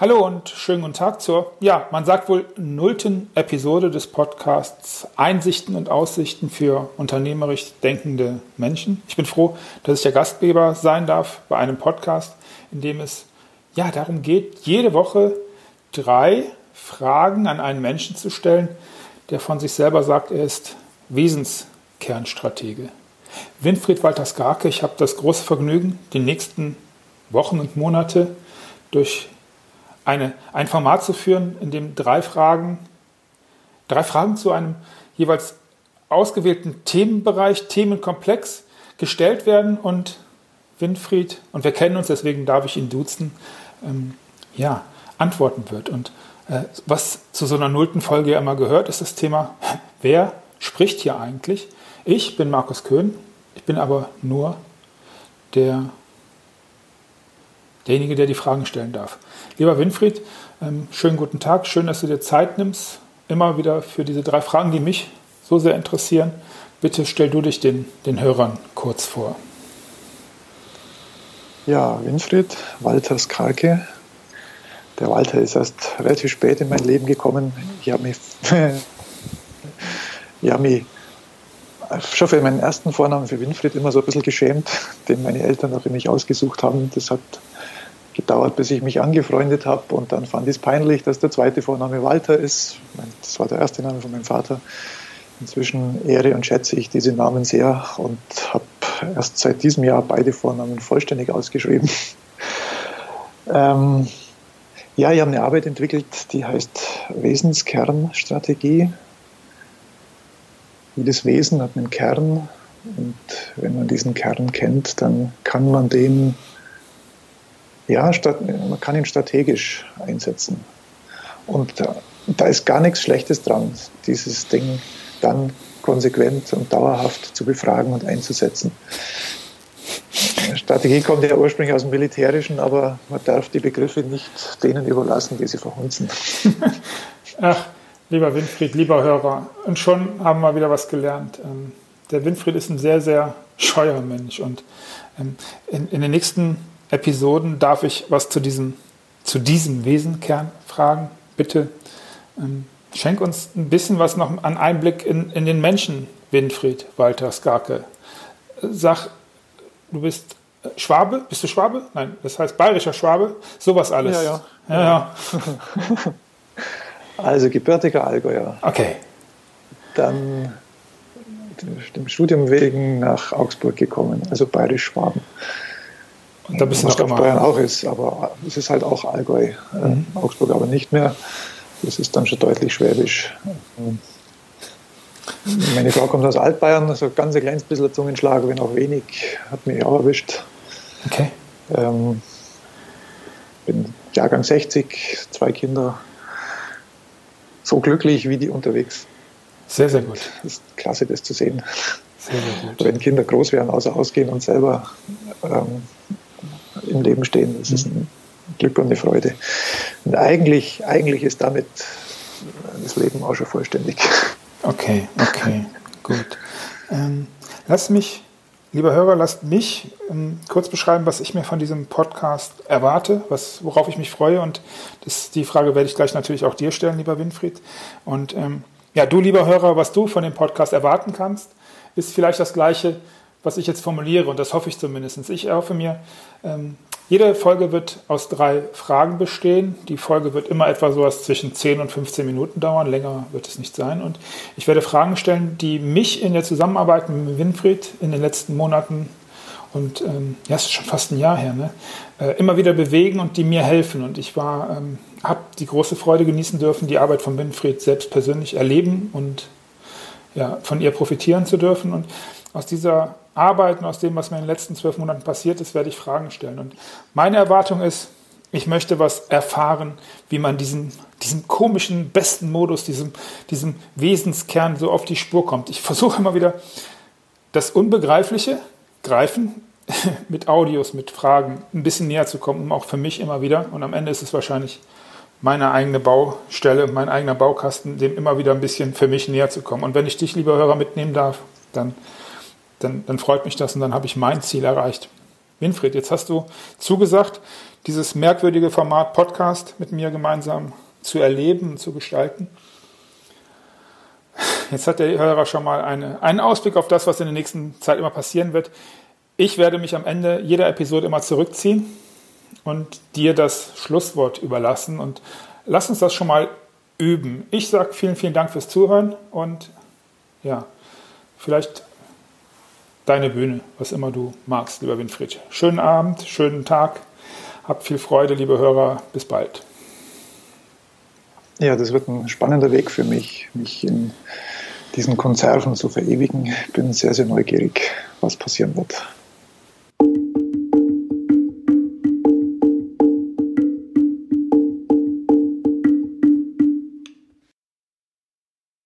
Hallo und schönen guten Tag zur, ja, man sagt wohl nullten Episode des Podcasts Einsichten und Aussichten für unternehmerisch denkende Menschen. Ich bin froh, dass ich der Gastgeber sein darf bei einem Podcast, in dem es ja darum geht, jede Woche drei Fragen an einen Menschen zu stellen, der von sich selber sagt, er ist Wesenskernstratege. Winfried Walter Skarke, ich habe das große Vergnügen, die nächsten Wochen und Monate durch eine, ein Format zu führen, in dem drei Fragen, drei Fragen zu einem jeweils ausgewählten Themenbereich, Themenkomplex gestellt werden und Winfried, und wir kennen uns, deswegen darf ich ihn duzen, ähm, ja, antworten wird. Und äh, was zu so einer nullten Folge ja immer gehört, ist das Thema, wer spricht hier eigentlich? Ich bin Markus Köhn, ich bin aber nur der derjenige, der die Fragen stellen darf. Lieber Winfried, ähm, schönen guten Tag, schön, dass du dir Zeit nimmst, immer wieder für diese drei Fragen, die mich so sehr interessieren. Bitte stell du dich den, den Hörern kurz vor. Ja, Winfried, Walter Skarke. Der Walter ist erst relativ spät in mein Leben gekommen. Ich habe mich, ich habe mich schon für meinen ersten Vornamen für Winfried immer so ein bisschen geschämt, den meine Eltern auch für mich ausgesucht haben. Das hat gedauert, bis ich mich angefreundet habe und dann fand ich es peinlich, dass der zweite Vorname Walter ist. Das war der erste Name von meinem Vater. Inzwischen ehre und schätze ich diese Namen sehr und habe erst seit diesem Jahr beide Vornamen vollständig ausgeschrieben. ähm, ja, ich habe eine Arbeit entwickelt, die heißt Wesenskernstrategie. Jedes Wesen hat einen Kern und wenn man diesen Kern kennt, dann kann man den ja, man kann ihn strategisch einsetzen. Und da ist gar nichts Schlechtes dran, dieses Ding dann konsequent und dauerhaft zu befragen und einzusetzen. Strategie kommt ja ursprünglich aus dem Militärischen, aber man darf die Begriffe nicht denen überlassen, die sie verhunzen. Ach, lieber Winfried, lieber Hörer, und schon haben wir wieder was gelernt. Ähm, der Winfried ist ein sehr, sehr scheuer Mensch und ähm, in, in den nächsten Episoden darf ich was zu diesem, zu diesem Wesenkern fragen. Bitte ähm, schenk uns ein bisschen was noch an Einblick in, in den Menschen, Winfried Walter Skarke. Sag, du bist Schwabe? Bist du Schwabe? Nein, das heißt bayerischer Schwabe. Sowas alles. Ja, ja. ja, ja. also gebürtiger Allgäuer. Okay. Dann dem Studium wegen nach Augsburg gekommen, also bayerisch-Schwaben. Und da bist du noch immer. Bayern auch ist, aber es ist halt auch Allgäu. Äh, mhm. Augsburg aber nicht mehr. Das ist dann schon deutlich schwäbisch. Meine Frau kommt aus Altbayern, also ganz ein kleines bisschen Zungenschlag, wenn auch wenig, hat mich auch erwischt. Okay. Ähm, bin Jahrgang 60, zwei Kinder. So glücklich wie die unterwegs. Sehr, sehr gut. Es ist klasse, das zu sehen. Sehr, sehr gut. Wenn Kinder groß werden, außer ausgehen und selber ähm, im Leben stehen. Das ist ein Glück und eine Freude. Und eigentlich, eigentlich ist damit das Leben auch schon vollständig. Okay, okay, gut. Ähm, lass mich, lieber Hörer, lasst mich ähm, kurz beschreiben, was ich mir von diesem Podcast erwarte, was, worauf ich mich freue. Und das, die Frage werde ich gleich natürlich auch dir stellen, lieber Winfried. Und ähm, ja, du, lieber Hörer, was du von dem Podcast erwarten kannst, ist vielleicht das Gleiche, was ich jetzt formuliere, und das hoffe ich zumindest. Ich erhoffe mir, ähm, jede Folge wird aus drei Fragen bestehen. Die Folge wird immer etwa so was zwischen 10 und 15 Minuten dauern. Länger wird es nicht sein. Und ich werde Fragen stellen, die mich in der Zusammenarbeit mit Winfried in den letzten Monaten und ähm, ja, es ist schon fast ein Jahr her, ne? Äh, immer wieder bewegen und die mir helfen. Und ich ähm, habe die große Freude genießen dürfen, die Arbeit von Winfried selbst persönlich erleben und ja, von ihr profitieren zu dürfen. Und aus dieser Arbeit und aus dem, was mir in den letzten zwölf Monaten passiert ist, werde ich Fragen stellen. Und meine Erwartung ist, ich möchte was erfahren, wie man diesen, diesem komischen, besten Modus, diesem, diesem Wesenskern so auf die Spur kommt. Ich versuche immer wieder das Unbegreifliche, Greifen, mit Audios, mit Fragen ein bisschen näher zu kommen, um auch für mich immer wieder, und am Ende ist es wahrscheinlich meine eigene Baustelle, mein eigener Baukasten, dem immer wieder ein bisschen für mich näher zu kommen. Und wenn ich dich, lieber Hörer, mitnehmen darf, dann dann, dann freut mich das und dann habe ich mein Ziel erreicht. Winfried, jetzt hast du zugesagt, dieses merkwürdige Format Podcast mit mir gemeinsam zu erleben und zu gestalten. Jetzt hat der Hörer schon mal eine, einen Ausblick auf das, was in der nächsten Zeit immer passieren wird. Ich werde mich am Ende jeder Episode immer zurückziehen und dir das Schlusswort überlassen. Und lass uns das schon mal üben. Ich sage vielen, vielen Dank fürs Zuhören und ja, vielleicht deine Bühne, was immer du magst, lieber Winfried. Schönen Abend, schönen Tag. Habt viel Freude, liebe Hörer. Bis bald. Ja, das wird ein spannender Weg für mich, mich in diesen Konserven zu verewigen. Ich bin sehr, sehr neugierig, was passieren wird.